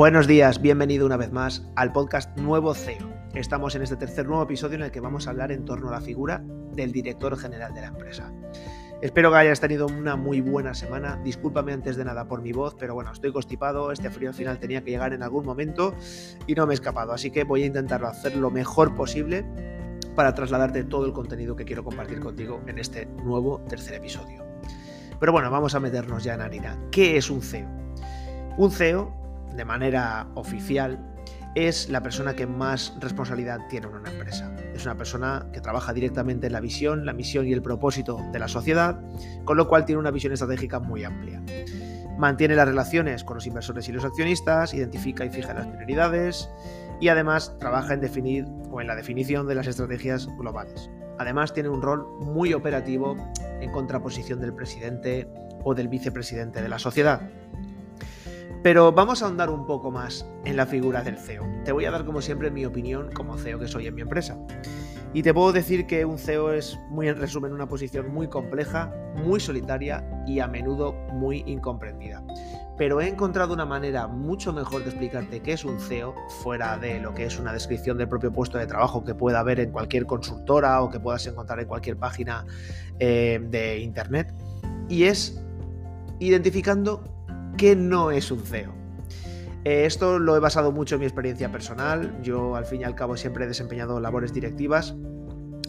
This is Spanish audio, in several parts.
Buenos días, bienvenido una vez más al podcast Nuevo CEO. Estamos en este tercer nuevo episodio en el que vamos a hablar en torno a la figura del director general de la empresa. Espero que hayas tenido una muy buena semana. Discúlpame antes de nada por mi voz, pero bueno, estoy constipado. Este frío al final tenía que llegar en algún momento y no me he escapado. Así que voy a intentarlo hacer lo mejor posible para trasladarte todo el contenido que quiero compartir contigo en este nuevo tercer episodio. Pero bueno, vamos a meternos ya en harina. ¿Qué es un CEO? Un CEO, de manera oficial, es la persona que más responsabilidad tiene en una empresa. Es una persona que trabaja directamente en la visión, la misión y el propósito de la sociedad, con lo cual tiene una visión estratégica muy amplia. Mantiene las relaciones con los inversores y los accionistas, identifica y fija las prioridades y además trabaja en definir o en la definición de las estrategias globales. Además tiene un rol muy operativo en contraposición del presidente o del vicepresidente de la sociedad. Pero vamos a ahondar un poco más en la figura del CEO. Te voy a dar como siempre mi opinión como CEO que soy en mi empresa. Y te puedo decir que un CEO es, muy en resumen, una posición muy compleja, muy solitaria y a menudo muy incomprendida. Pero he encontrado una manera mucho mejor de explicarte qué es un CEO, fuera de lo que es una descripción del propio puesto de trabajo que pueda haber en cualquier consultora o que puedas encontrar en cualquier página eh, de Internet. Y es identificando qué no es un CEO. Eh, esto lo he basado mucho en mi experiencia personal. Yo al fin y al cabo siempre he desempeñado labores directivas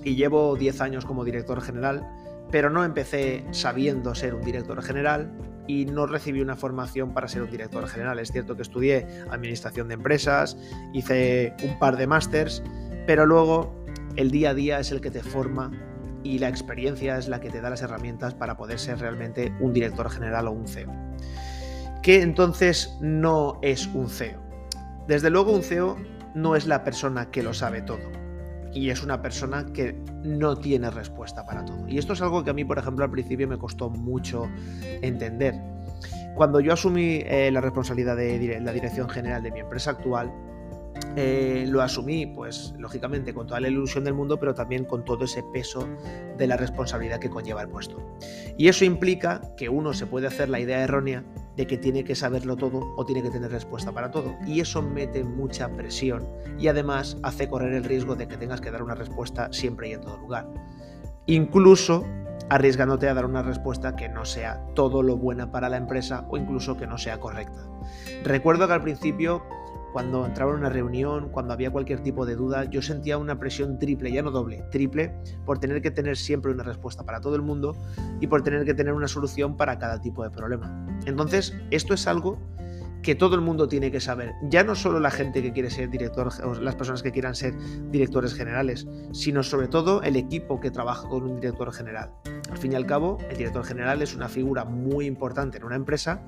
y llevo 10 años como director general, pero no empecé sabiendo ser un director general y no recibí una formación para ser un director general. Es cierto que estudié administración de empresas, hice un par de másters, pero luego el día a día es el que te forma y la experiencia es la que te da las herramientas para poder ser realmente un director general o un CEO que entonces no es un CEO. Desde luego un CEO no es la persona que lo sabe todo y es una persona que no tiene respuesta para todo. Y esto es algo que a mí, por ejemplo, al principio me costó mucho entender. Cuando yo asumí eh, la responsabilidad de la dirección general de mi empresa actual, eh, lo asumí, pues lógicamente con toda la ilusión del mundo, pero también con todo ese peso de la responsabilidad que conlleva el puesto. Y eso implica que uno se puede hacer la idea errónea que tiene que saberlo todo o tiene que tener respuesta para todo. Y eso mete mucha presión y además hace correr el riesgo de que tengas que dar una respuesta siempre y en todo lugar. Incluso arriesgándote a dar una respuesta que no sea todo lo buena para la empresa o incluso que no sea correcta. Recuerdo que al principio cuando entraba en una reunión, cuando había cualquier tipo de duda, yo sentía una presión triple, ya no doble, triple, por tener que tener siempre una respuesta para todo el mundo y por tener que tener una solución para cada tipo de problema. Entonces, esto es algo que todo el mundo tiene que saber, ya no solo la gente que quiere ser director o las personas que quieran ser directores generales, sino sobre todo el equipo que trabaja con un director general. Al fin y al cabo, el director general es una figura muy importante en una empresa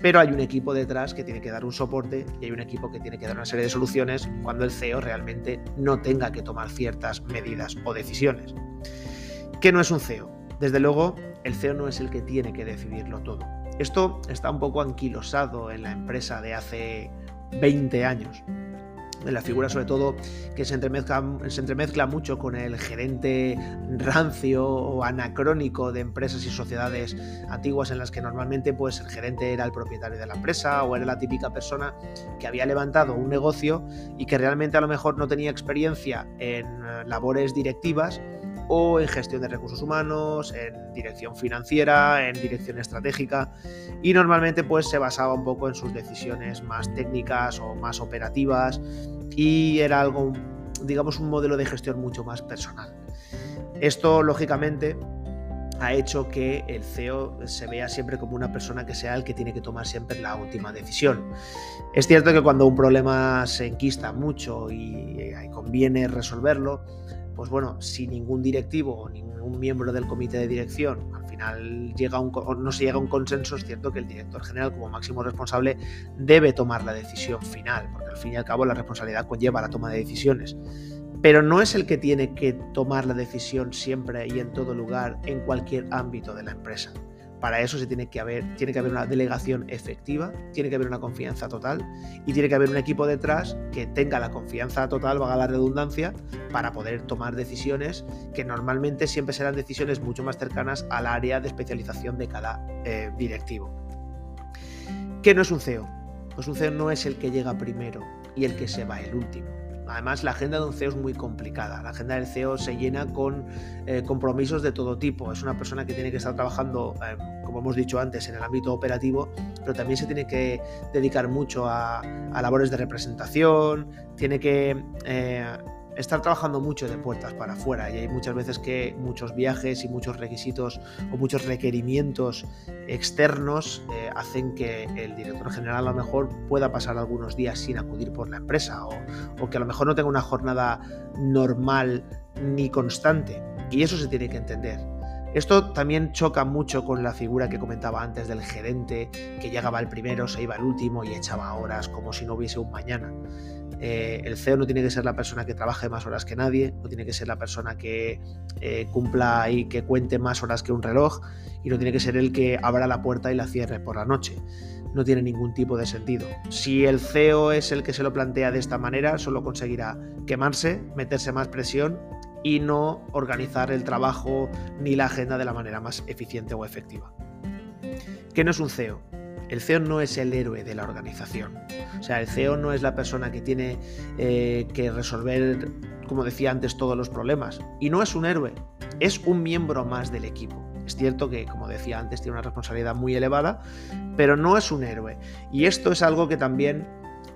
pero hay un equipo detrás que tiene que dar un soporte y hay un equipo que tiene que dar una serie de soluciones cuando el CEO realmente no tenga que tomar ciertas medidas o decisiones. ¿Qué no es un CEO? Desde luego, el CEO no es el que tiene que decidirlo todo. Esto está un poco anquilosado en la empresa de hace 20 años la figura sobre todo que se entremezcla, se entremezcla mucho con el gerente rancio o anacrónico de empresas y sociedades antiguas en las que normalmente pues el gerente era el propietario de la empresa o era la típica persona que había levantado un negocio y que realmente a lo mejor no tenía experiencia en eh, labores directivas o en gestión de recursos humanos, en dirección financiera, en dirección estratégica y normalmente pues se basaba un poco en sus decisiones más técnicas o más operativas y era algo, digamos, un modelo de gestión mucho más personal. Esto lógicamente ha hecho que el CEO se vea siempre como una persona que sea el que tiene que tomar siempre la última decisión. Es cierto que cuando un problema se enquista mucho y eh, conviene resolverlo, pues bueno, si ningún directivo o ningún miembro del comité de dirección al final llega un, no se llega a un consenso, es cierto que el director general como máximo responsable debe tomar la decisión final, porque al fin y al cabo la responsabilidad conlleva la toma de decisiones. Pero no es el que tiene que tomar la decisión siempre y en todo lugar en cualquier ámbito de la empresa. Para eso se tiene que haber, tiene que haber una delegación efectiva, tiene que haber una confianza total y tiene que haber un equipo detrás que tenga la confianza total, valga la redundancia, para poder tomar decisiones que normalmente siempre serán decisiones mucho más cercanas al área de especialización de cada eh, directivo. ¿Qué no es un CEO? Pues un CEO no es el que llega primero y el que se va el último. Además, la agenda de un CEO es muy complicada. La agenda del CEO se llena con eh, compromisos de todo tipo. Es una persona que tiene que estar trabajando, eh, como hemos dicho antes, en el ámbito operativo, pero también se tiene que dedicar mucho a, labores de representación, tiene que eh, estar trabajando mucho de puertas para afuera y hay muchas veces que muchos viajes y muchos requisitos o muchos requerimientos externos eh, hacen que el director general a lo mejor pueda pasar algunos días sin acudir por la empresa o, o que a lo mejor no tenga una jornada normal ni constante y eso se tiene que entender. Esto también choca mucho con la figura que comentaba antes del gerente que llegaba el primero, se iba el último y echaba horas como si no hubiese un mañana. Eh, el CEO no tiene que ser la persona que trabaje más horas que nadie, no tiene que ser la persona que eh, cumpla y que cuente más horas que un reloj, y no tiene que ser el que abra la puerta y la cierre por la noche. No tiene ningún tipo de sentido. Si el CEO es el que se lo plantea de esta manera, solo conseguirá quemarse, meterse más presión y no organizar el trabajo ni la agenda de la manera más eficiente o efectiva. ¿Qué no es un CEO? El CEO no es el héroe de la organización. O sea, el CEO no es la persona que tiene eh, que resolver, como decía antes, todos los problemas. Y no es un héroe, es un miembro más del equipo. Es cierto que, como decía antes, tiene una responsabilidad muy elevada, pero no es un héroe. Y esto es algo que también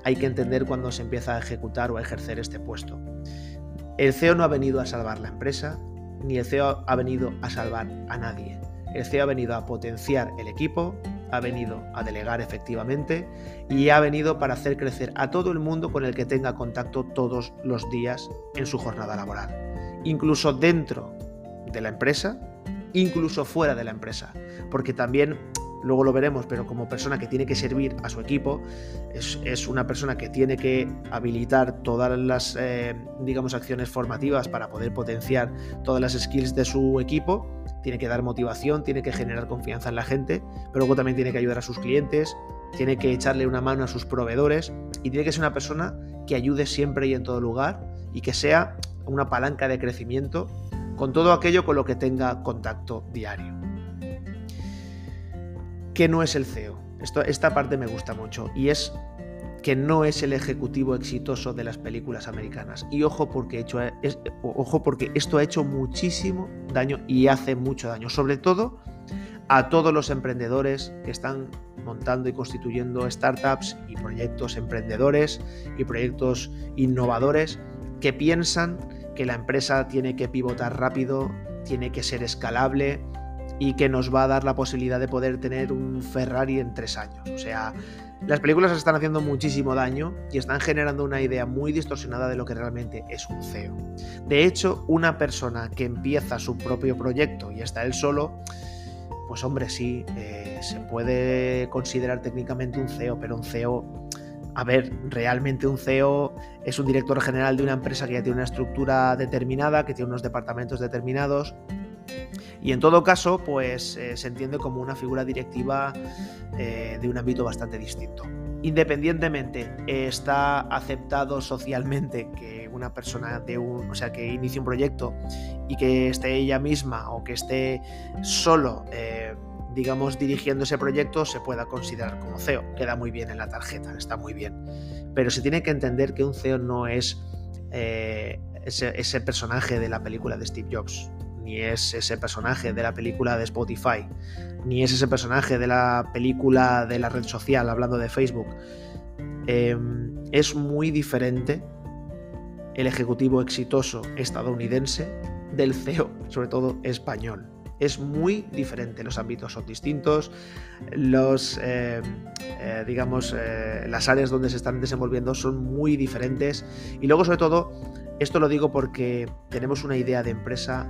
hay que entender cuando se empieza a ejecutar o a ejercer este puesto. El CEO no ha venido a salvar la empresa, ni el CEO ha venido a salvar a nadie. El CEO ha venido a potenciar el equipo, ha venido a delegar efectivamente y ha venido para hacer crecer a todo el mundo con el que tenga contacto todos los días en su jornada laboral. Incluso dentro de la empresa, incluso fuera de la empresa. Porque también, luego lo veremos, pero como persona que tiene que servir a su equipo, es, una persona que tiene que habilitar todas las, eh, digamos, acciones formativas para poder potenciar todas las skills de su equipo tiene que dar motivación, tiene que generar confianza en la gente, pero luego también tiene que ayudar a sus clientes, tiene que echarle una mano a sus proveedores y tiene que ser una persona que ayude siempre y en todo lugar y que sea una palanca de crecimiento con todo aquello con lo que tenga contacto diario. ¿Qué no es el CEO? Esto, esta parte me gusta mucho y es que no es el ejecutivo exitoso de las películas americanas. Y ojo porque, hecho, ojo porque esto ha hecho muchísimo daño y hace mucho daño, sobre todo a todos los emprendedores que están montando y constituyendo startups y proyectos emprendedores y proyectos innovadores que piensan que la empresa tiene que pivotar rápido, tiene que ser escalable y que nos va a dar la posibilidad de poder tener un Ferrari en tres años. O sea, las películas están haciendo muchísimo daño y están generando una idea muy distorsionada de lo que realmente es un CEO. De hecho, una persona que empieza su propio proyecto y está él solo, pues hombre, sí, eh, se puede considerar técnicamente un CEO, pero un CEO, a ver, realmente un CEO es un director general de una empresa que tiene una estructura determinada, que tiene unos departamentos determinados, y en todo caso, pues eh, se entiende como una figura directiva eh, de un ámbito bastante distinto. Independientemente, está aceptado socialmente que una persona de un, o sea, que inicie un proyecto y que esté ella misma o que esté solo, eh, digamos, dirigiendo ese proyecto, se pueda considerar como CEO. Queda muy bien en la tarjeta, está muy bien. Pero se tiene que entender que un CEO no es ese personaje de la película de Steve Jobs ni es ese personaje de la película de Spotify, ni es ese personaje de la película de la red social, hablando de Facebook. Em, es muy diferente el ejecutivo exitoso estadounidense del CEO, sobre todo español. Es muy diferente, los ámbitos son distintos, los, em, eh, digamos, eh, las áreas donde se están desenvolviendo son muy diferentes. Y luego, sobre todo, esto lo digo porque tenemos una idea de empresa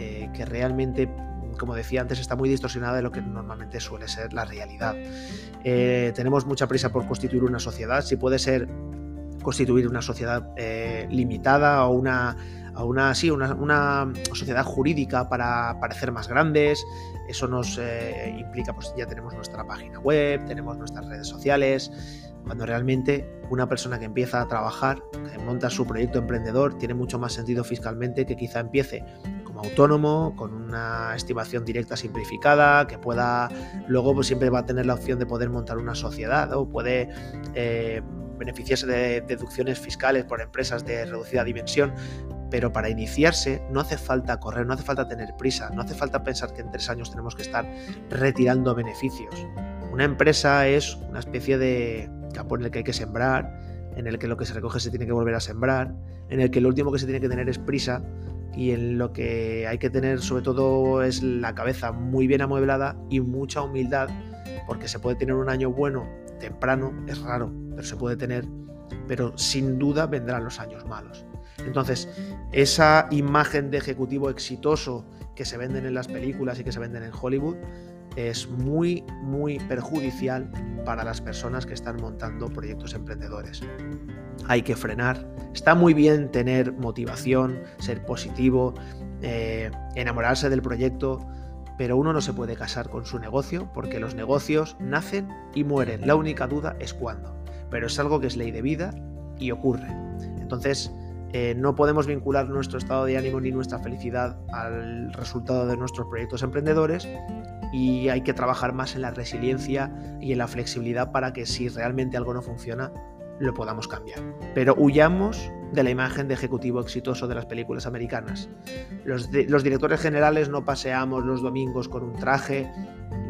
eh, que realmente, como decía antes, está muy distorsionada de lo que normalmente suele ser la realidad. Eh, tenemos mucha prisa por constituir una sociedad, si puede ser constituir una sociedad eh, limitada o una, sí, una, sociedad jurídica para parecer más grandes. Eso nos implica, pues ya tenemos nuestra página web, tenemos nuestras redes sociales, cuando realmente una persona que empieza a trabajar, que monta su proyecto emprendedor, tiene mucho más sentido fiscalmente que quizá empiece autónomo, con una estimación directa simplificada, que pueda, luego pues siempre va a tener la opción de poder montar una sociedad o puede eh, beneficiarse de deducciones fiscales por empresas de reducida dimensión, pero para iniciarse no hace falta correr, no hace falta tener prisa, no hace falta pensar que en tres años tenemos que estar retirando beneficios. Una empresa es una especie de campo en el que hay que sembrar, en el que lo que se recoge se tiene que volver a sembrar, en el que lo último que se tiene que tener es prisa y en lo que hay que tener sobre todo es la cabeza muy bien amueblada y mucha humildad, porque se puede tener un año bueno temprano, es raro, pero se puede tener, pero sin duda vendrán los años malos. Entonces, esa imagen de ejecutivo exitoso que se venden en las películas y que se venden en Hollywood es muy, muy perjudicial para las personas que están montando proyectos emprendedores. Hay que frenar. Está muy bien tener motivación, ser positivo, eh, enamorarse del proyecto, pero uno no se puede casar con su negocio porque los negocios nacen y mueren. La única duda es cuándo. Pero es algo que es ley de vida y ocurre. Entonces, eh, no podemos vincular nuestro estado de ánimo ni nuestra felicidad al resultado de nuestros proyectos emprendedores y hay que trabajar más en la resiliencia y en la flexibilidad para que si realmente algo no funciona, lo podamos cambiar. Pero huyamos de la imagen de ejecutivo exitoso de las películas americanas. Los, directores generales no paseamos los domingos con un traje,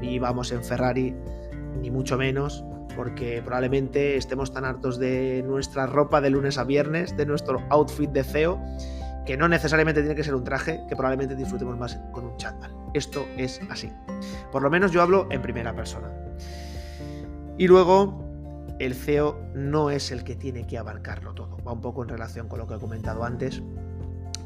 ni vamos en Ferrari, ni mucho menos porque probablemente estemos tan hartos de nuestra ropa de lunes a viernes, de nuestro outfit de CEO, que no necesariamente tiene que ser un traje, que probablemente disfrutemos más con un chándal. Esto es así. Por lo menos yo hablo en primera persona. Y luego, el CEO no es el que tiene que abarcarlo todo. Va un poco en relación con lo que he comentado antes,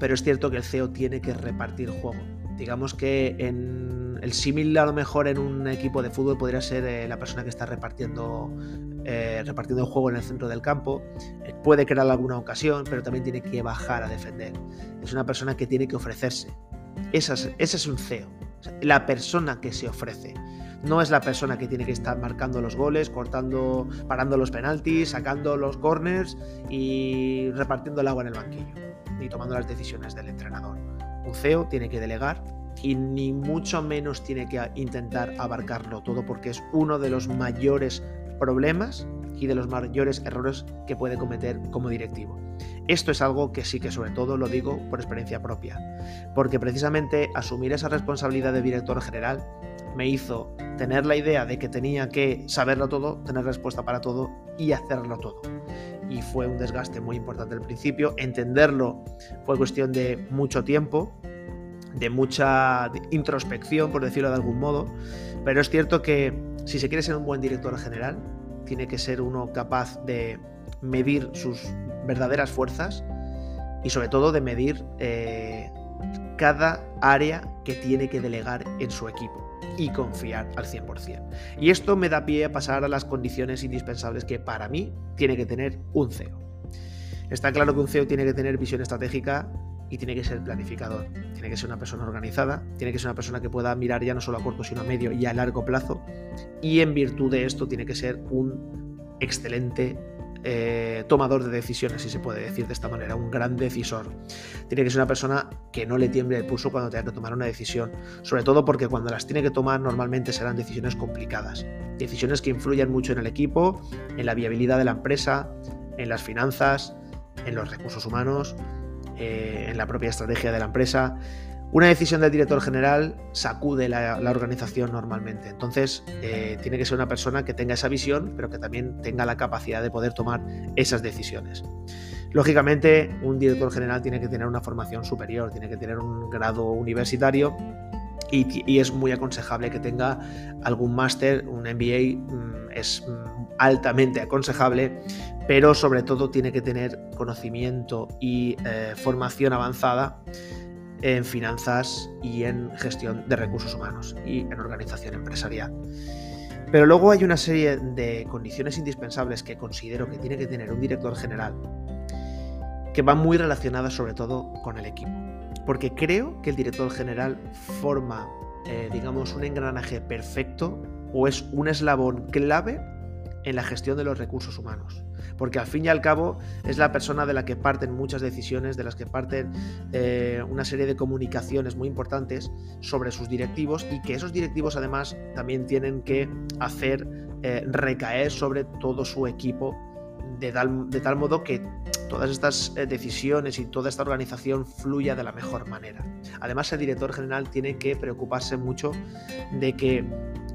pero es cierto que el CEO tiene que repartir juego. Digamos que en el símil a lo mejor en un equipo de fútbol podría ser eh, la persona que está repartiendo, eh, repartiendo el juego en el centro del campo. Eh, puede crear alguna ocasión, pero también tiene que bajar a defender. Es una persona que tiene que ofrecerse. ese es un CEO. la persona que se ofrece. No es la persona que tiene que estar marcando los goles, cortando, parando los penaltis, sacando los corners y repartiendo el agua en el banquillo, ni tomando las decisiones del entrenador. Un CEO tiene que delegar y ni mucho menos tiene que intentar abarcarlo todo porque es uno de los mayores problemas y de los mayores errores que puede cometer como directivo. Esto es algo que sí que sobre todo lo digo por experiencia propia, porque precisamente asumir esa responsabilidad de director general me hizo tener la idea de que tenía que saberlo todo, tener respuesta para todo y hacerlo todo. Y fue un desgaste muy importante al principio, entenderlo fue cuestión de mucho tiempo, de mucha introspección, por decirlo de algún modo, pero es cierto que si se quiere ser un buen director general, tiene que ser uno capaz de medir sus verdaderas fuerzas y sobre todo de medir eh, cada área que tiene que delegar en su equipo y confiar al 100%. Y esto me da pie a pasar a las condiciones indispensables que para mí tiene que tener un CEO. Está claro que un CEO tiene que tener visión estratégica y tiene que ser planificador. Tiene que ser una persona organizada, tiene que ser una persona que pueda mirar ya no solo a corto, sino a medio y a largo plazo. Y en virtud de esto tiene que ser un excelente eh, tomador de decisiones, si se puede decir de esta manera, un gran decisor. Tiene que ser una persona que no le tiemble el pulso cuando tenga que tomar una decisión, sobre todo porque cuando las tiene que tomar normalmente serán decisiones complicadas, decisiones que influyen mucho en el equipo, en la viabilidad de la empresa, en las finanzas, en los recursos humanos eh, en la propia estrategia de la empresa. Una decisión del director general sacude la, organización normalmente. Entonces, eh, tiene que ser una persona que tenga esa visión, pero que también tenga la capacidad de poder tomar esas decisiones. Lógicamente, un director general tiene que tener una formación superior, tiene que tener un grado universitario y, es muy aconsejable que tenga algún máster, un MBA, mm, es mm, altamente aconsejable pero sobre todo tiene que tener conocimiento y eh, formación avanzada en finanzas y en gestión de recursos humanos y en organización empresarial. Pero luego hay una serie de condiciones indispensables que considero que tiene que tener un director general que van muy relacionadas sobre todo con el equipo. Porque creo que el director general forma, eh, digamos, un engranaje perfecto o es un eslabón clave en la gestión de los recursos humanos. Porque al fin y al cabo es la persona de la que parten muchas decisiones, de las que parten eh, una serie de comunicaciones muy importantes sobre sus directivos y que esos directivos además también tienen que hacer eh, recaer sobre todo su equipo de tal, de tal, modo que todas estas eh, decisiones y toda esta organización fluya de la mejor manera. Además, el director general tiene que preocuparse mucho de que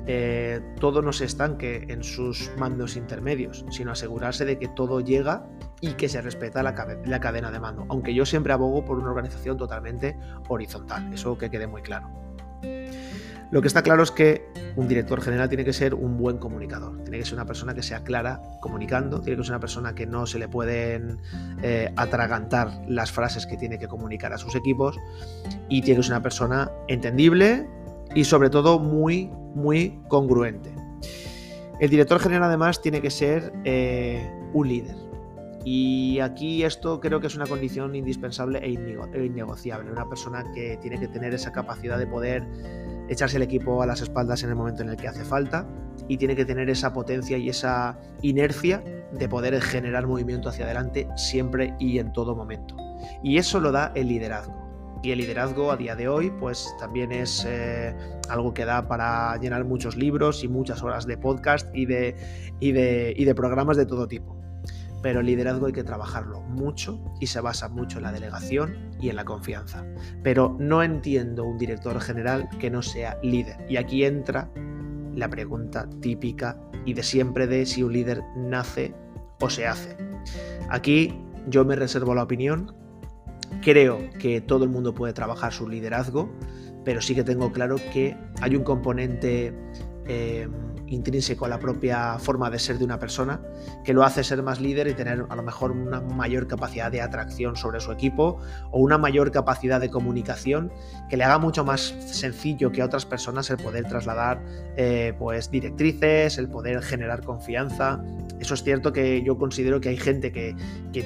eh, todo no se estanque en sus mandos intermedios, sino asegurarse de que todo llega y que se respeta la, cadena de mando, aunque yo siempre abogo por una organización totalmente horizontal, eso que quede muy claro. Lo que está claro es que un director general tiene que ser un buen comunicador, tiene que ser una persona que sea clara comunicando, tiene que ser una persona que no se le pueden eh, atragantar las frases que tiene que comunicar a sus equipos y tiene que ser una persona entendible y sobre todo muy, muy congruente. El director general además tiene que ser eh, un líder. Y aquí esto creo que es una condición indispensable e, e innegociable. Una persona que tiene que tener esa capacidad de poder echarse el equipo a las espaldas en el momento en el que hace falta y tiene que tener esa potencia y esa inercia de poder generar movimiento hacia adelante siempre y en todo momento. Y eso lo da el liderazgo. Y el liderazgo a día de hoy pues también es eh, algo que da para llenar muchos libros y muchas horas de podcast y de, y de, y de programas de todo tipo pero el liderazgo hay que trabajarlo mucho y se basa mucho en la delegación y en la confianza. Pero no entiendo un director general que no sea líder. Y aquí entra la pregunta típica y de siempre de si un líder nace o se hace. Aquí yo me reservo la opinión. Creo que todo el mundo puede trabajar su liderazgo, pero sí que tengo claro que hay un componente eh, intrínseco a la propia forma de ser de una persona, que lo hace ser más líder y tener a lo mejor una mayor capacidad de atracción sobre su equipo o una mayor capacidad de comunicación que le haga mucho más sencillo que a otras personas el poder trasladar eh, pues directrices, el poder generar confianza. Eso es cierto que yo considero que hay gente que,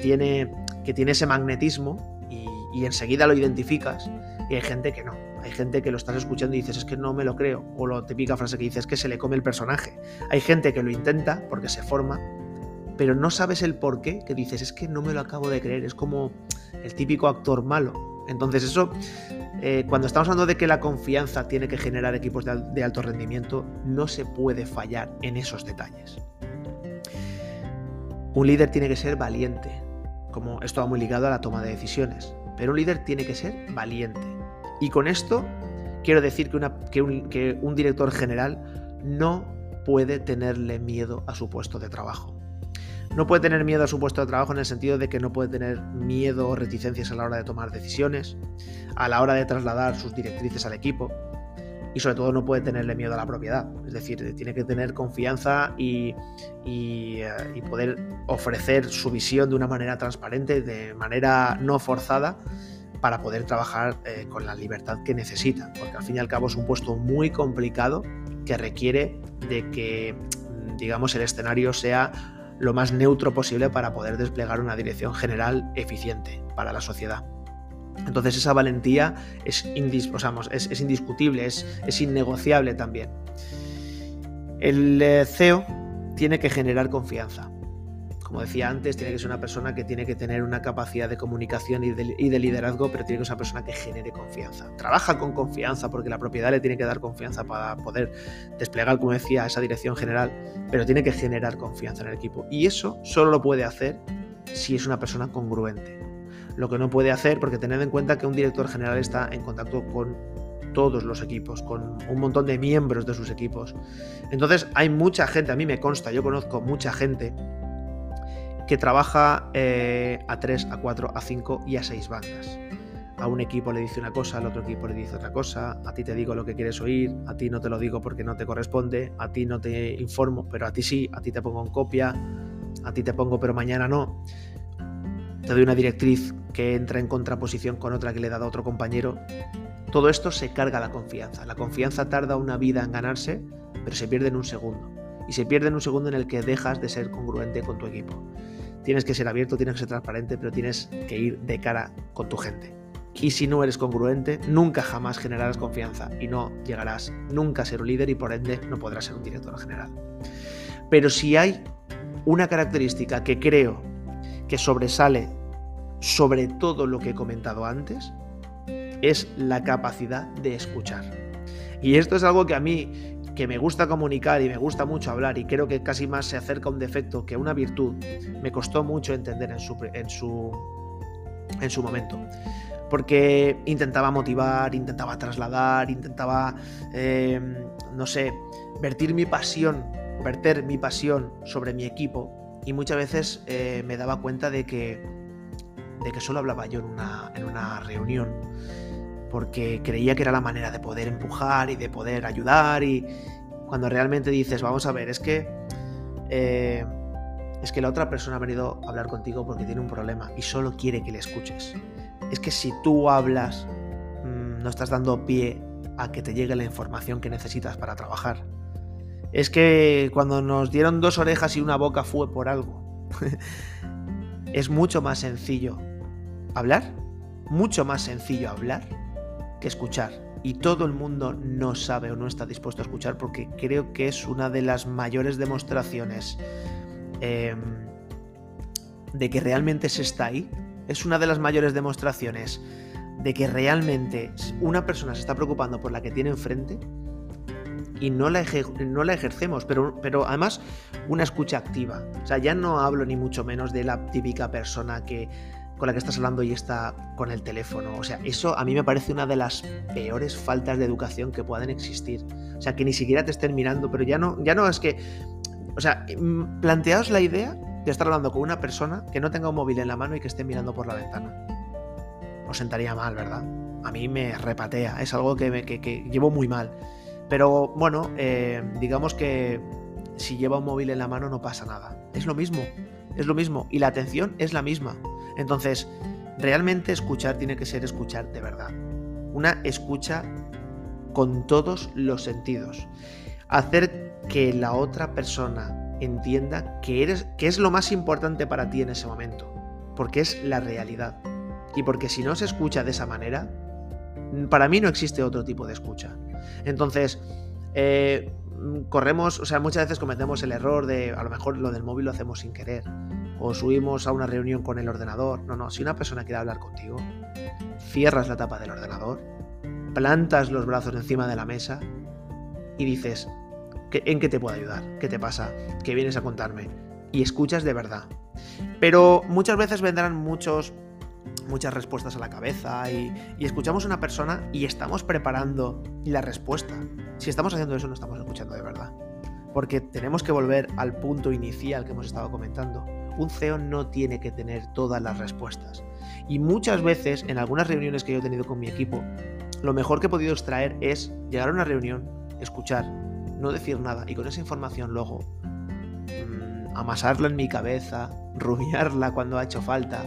tiene, que tiene ese magnetismo y, enseguida lo identificas y hay gente que no hay gente que lo estás escuchando y dices, es que no me lo creo. O la típica frase que dices, es que se le come el personaje. Hay gente que lo intenta porque se forma, pero no sabes el por qué, que dices, es que no me lo acabo de creer. Es como el típico actor malo. Entonces eso, eh, cuando estamos hablando de que la confianza tiene que generar equipos de, de alto rendimiento, no se puede fallar en esos detalles. Un líder tiene que ser valiente, como esto va muy ligado a la toma de decisiones, pero un líder tiene que ser valiente. Y con esto quiero decir que, un, director general no puede tenerle miedo a su puesto de trabajo. No puede tener miedo a su puesto de trabajo en el sentido de que no puede tener miedo o reticencias a la hora de tomar decisiones, a la hora de trasladar sus directrices al equipo y sobre todo no puede tenerle miedo a la propiedad. Es decir, tiene que tener confianza y, y, eh, poder ofrecer su visión de una manera transparente, de manera no forzada para poder trabajar eh, con la libertad que necesita, porque al fin y al cabo es un puesto muy complicado que requiere de que, mm, digamos, el escenario sea lo más neutro posible para poder desplegar una dirección general eficiente para la sociedad. Entonces esa valentía es, indiscutible, es, innegociable también. El eh, CEO tiene que generar confianza como decía antes, tiene que ser una persona que tiene que tener una capacidad de comunicación y de, liderazgo, pero tiene que ser una persona que genere confianza. Trabaja con confianza porque la propiedad le tiene que dar confianza para poder desplegar, como decía, esa dirección general, pero tiene que generar confianza en el equipo. Y eso solo lo puede hacer si es una persona congruente. Lo que no puede hacer, porque tened en cuenta que un director general está en contacto con todos los equipos, con un montón de miembros de sus equipos. Entonces hay mucha gente, a mí me consta, yo conozco mucha gente que trabaja eh, a 3, a 4, a 5 y a 6 bandas. A un equipo le dice una cosa, al otro equipo le dice otra cosa, a ti te digo lo que quieres oír, a ti no te lo digo porque no te corresponde, a ti no te informo, pero a ti sí, a ti te pongo en copia, a ti te pongo pero mañana no. Te doy una directriz que entra en contraposición con otra que le he dado a otro compañero. Todo esto se carga la confianza. La confianza tarda una vida en ganarse, pero se pierde en un segundo. Y se pierde en un segundo en el que dejas de ser congruente con tu equipo. Tienes que ser abierto, tienes que ser transparente, pero tienes que ir de cara con tu gente. Y si no eres congruente, nunca jamás generarás confianza y no llegarás nunca a ser un líder y por ende no podrás ser un director general. Pero si hay una característica que creo que sobresale sobre todo lo que he comentado antes es la capacidad de escuchar. Y esto es algo que a mí, que me gusta comunicar y me gusta mucho hablar y creo que casi más se acerca a un defecto que a una virtud, me costó mucho entender en su, en su, en su momento. Porque intentaba motivar, intentaba trasladar, intentaba, eh, no sé, vertir mi pasión, verter mi pasión sobre mi equipo y muchas veces eh, me daba cuenta de que, de que solo hablaba yo en una, en una reunión porque creía que era la manera de poder empujar y de poder ayudar y cuando realmente dices, vamos a ver, es que eh, es que la otra persona ha venido a hablar contigo porque tiene un problema y solo quiere que le escuches. Es que si tú hablas, mm, no estás dando pie a que te llegue la información que necesitas para trabajar. Es que cuando nos dieron dos orejas y una boca fue por algo. es mucho más sencillo hablar, mucho más sencillo hablar que escuchar. Y todo el mundo no sabe o no está dispuesto a escuchar porque creo que es una de las mayores demostraciones em, de que realmente se está ahí. Es una de las mayores demostraciones de que realmente una persona se está preocupando por la que tiene enfrente y no la, no la ejercemos, pero, pero además una escucha activa. O sea, ya no hablo ni mucho menos de la típica persona que con la que estás hablando y está con el teléfono. O sea, eso a mí me parece una de las peores faltas de educación que puedan existir. O sea, que ni siquiera te estén mirando, pero ya no, ya no es que. O sea, mm, planteaos la idea de estar hablando con una persona que no tenga un móvil en la mano y que esté mirando por la ventana. Os sentaría mal, ¿verdad? A mí me repatea, es algo que, me, llevo muy mal. Pero bueno, eh, digamos que si lleva un móvil en la mano no pasa nada. Es lo mismo, es lo mismo. Y la atención es la misma. Entonces, realmente escuchar tiene que ser escuchar de verdad. Una escucha con todos los sentidos. Hacer que la otra persona entienda que, eres, que es lo más importante para ti en ese momento. Porque es la realidad. Y porque si no se escucha de esa manera, para mí no existe otro tipo de escucha. Entonces, eh, corremos, o sea, muchas veces cometemos el error de a lo mejor lo del móvil lo hacemos sin querer o subimos a una reunión con el ordenador. No, no, si una persona quiere hablar contigo, cierras la tapa del ordenador, plantas los brazos encima de la mesa y dices, ¿en qué te puedo ayudar? ¿Qué te pasa? ¿Qué vienes a contarme? Y escuchas de verdad. Pero muchas veces vendrán muchos muchas respuestas a la cabeza y, escuchamos una persona y estamos preparando la respuesta. Si estamos haciendo eso no estamos escuchando de verdad. Porque tenemos que volver al punto inicial que hemos estado comentando un CEO no tiene que tener todas las respuestas. Y muchas veces, en algunas reuniones que yo he tenido con mi equipo, lo mejor que he podido extraer es llegar a una reunión, escuchar, no decir nada y con esa información luego mm, amasarla en mi cabeza, rumiarla cuando ha hecho falta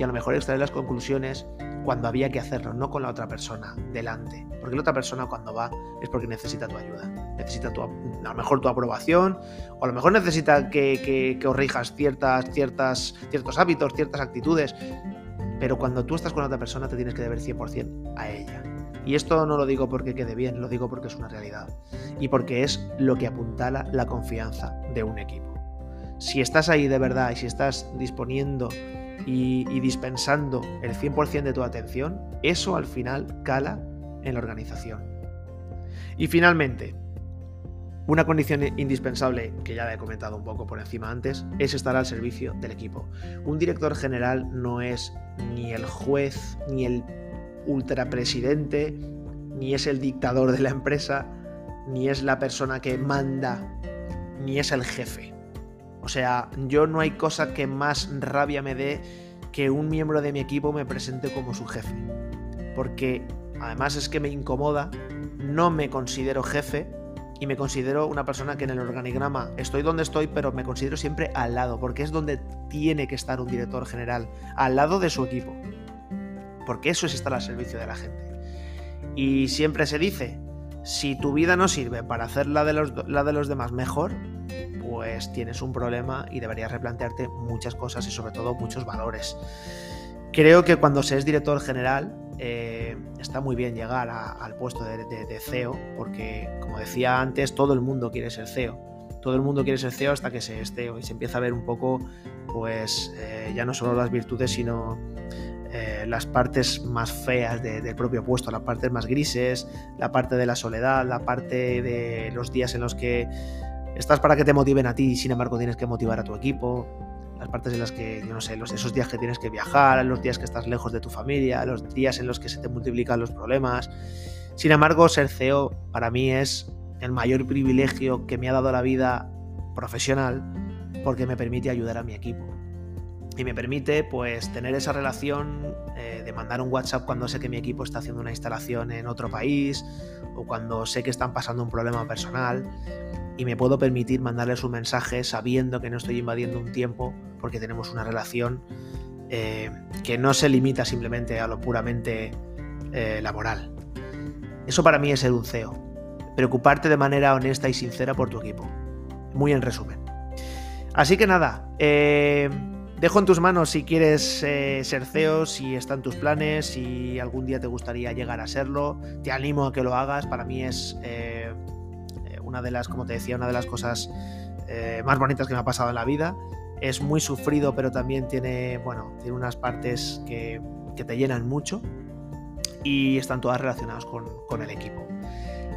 y a lo mejor extraer las conclusiones cuando había que hacerlo, no con la otra persona delante. Porque la otra persona cuando va es porque necesita tu ayuda, necesita tu, a lo mejor tu aprobación, o a lo mejor necesita que, que, corrijas ciertas, ciertas, ciertos hábitos, ciertas actitudes. Pero cuando tú estás con otra persona te tienes que deber 100% a ella. Y esto no lo digo porque quede bien, lo digo porque es una realidad. Y porque es lo que apuntala la confianza de un equipo. Si estás ahí de verdad y si estás disponiendo y, dispensando el 100% de tu atención, eso al final cala en la organización. Y finalmente, una condición indispensable, que ya he comentado un poco por encima antes, es estar al servicio del equipo. Un director general no es ni el juez, ni el ultrapresidente, ni es el dictador de la empresa, ni es la persona que manda, ni es el jefe. O sea, yo no hay cosa que más rabia me dé que un miembro de mi equipo me presente como su jefe. Porque además es que me incomoda, no me considero jefe y me considero una persona que en el organigrama estoy donde estoy, pero me considero siempre al lado, porque es donde tiene que estar un director general, al lado de su equipo. Porque eso es estar al servicio de la gente. Y siempre se dice, si tu vida no sirve para hacer la de los, la de los demás mejor, pues tienes un problema y deberías replantearte muchas cosas y sobre todo muchos valores. Creo que cuando se es director general eh, está muy bien llegar al puesto de, CEO porque, como decía antes, todo el mundo quiere ser CEO. todo el mundo quiere ser CEO hasta que se esté y se empieza a ver un poco, pues eh, ya no solo las virtudes, sino eh, las partes más feas del propio puesto, las partes más grises, la parte de la soledad, la parte de los días en los que estás para que te motiven a ti sin embargo tienes que motivar a tu equipo, las partes en las que, yo no sé, los, esos días que tienes que viajar, los días que estás lejos de tu familia, los días en los que se te multiplican los problemas. Sin embargo, ser CEO para mí es el mayor privilegio que me ha dado la vida profesional porque me permite ayudar a mi equipo. Y me permite pues tener esa relación eh, de mandar un WhatsApp cuando sé que mi equipo está haciendo una instalación en otro país o cuando sé que están pasando un problema personal y me puedo permitir mandarles un mensaje sabiendo que no estoy invadiendo un tiempo porque tenemos una relación eh, que no se limita simplemente a lo puramente eh, laboral. Eso para mí es ser un CEO. Preocuparte de manera honesta y sincera por tu equipo. Muy en resumen. Así que nada, eh, dejo en tus manos si quieres ser CEO, si están tus planes, si algún día te gustaría llegar a serlo. Te animo a que lo hagas. Para mí es una de las, como te decía, una de las cosas eh, más bonitas que me ha pasado en la vida. Es muy sufrido, pero también tiene, bueno, tiene unas partes que, te llenan mucho y están todas relacionadas con el equipo.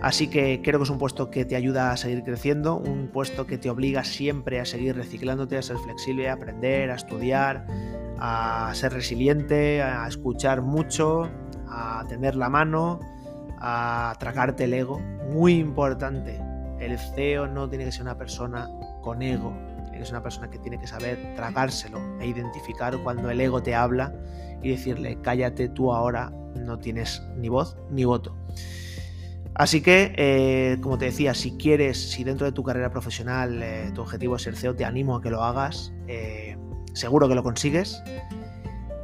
Así que creo que es un puesto que te ayuda a seguir creciendo, un puesto que te obliga siempre a seguir reciclándote, a ser flexible, a aprender, a estudiar, a ser resiliente, a escuchar mucho, a tener la mano, a tragarte el ego. Muy importante el CEO no tiene que ser una persona con ego, tiene que ser una persona que tiene que saber tragárselo e identificar cuando el ego te habla y decirle, cállate tú ahora, no tienes ni voz ni voto. Así que, eh, como te decía, si quieres, si dentro de tu carrera profesional eh, tu objetivo es ser CEO, te animo a que lo hagas. Eh, seguro que lo consigues.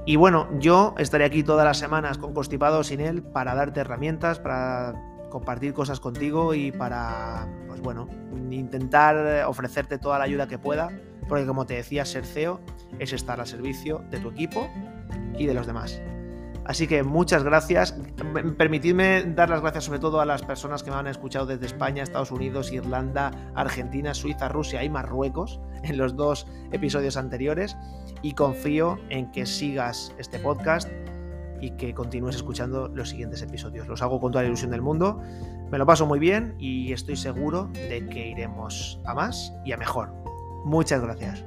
Y bueno, yo estaré aquí todas las semanas con Constipado sin él para darte herramientas, para compartir cosas contigo y para, pues bueno, intentar ofrecerte toda la ayuda que pueda, porque como te decía, ser CEO es estar al servicio de tu equipo y de los demás. Así que muchas gracias. Permitidme dar las gracias sobre todo a las personas que me han escuchado desde España, Estados Unidos, Irlanda, Argentina, Suiza, Rusia y Marruecos en los dos episodios anteriores. Y confío en que sigas este podcast y que continúes escuchando los siguientes episodios. Los hago con toda la ilusión del mundo, me lo paso muy bien y estoy seguro de que iremos a más y a mejor. Muchas gracias.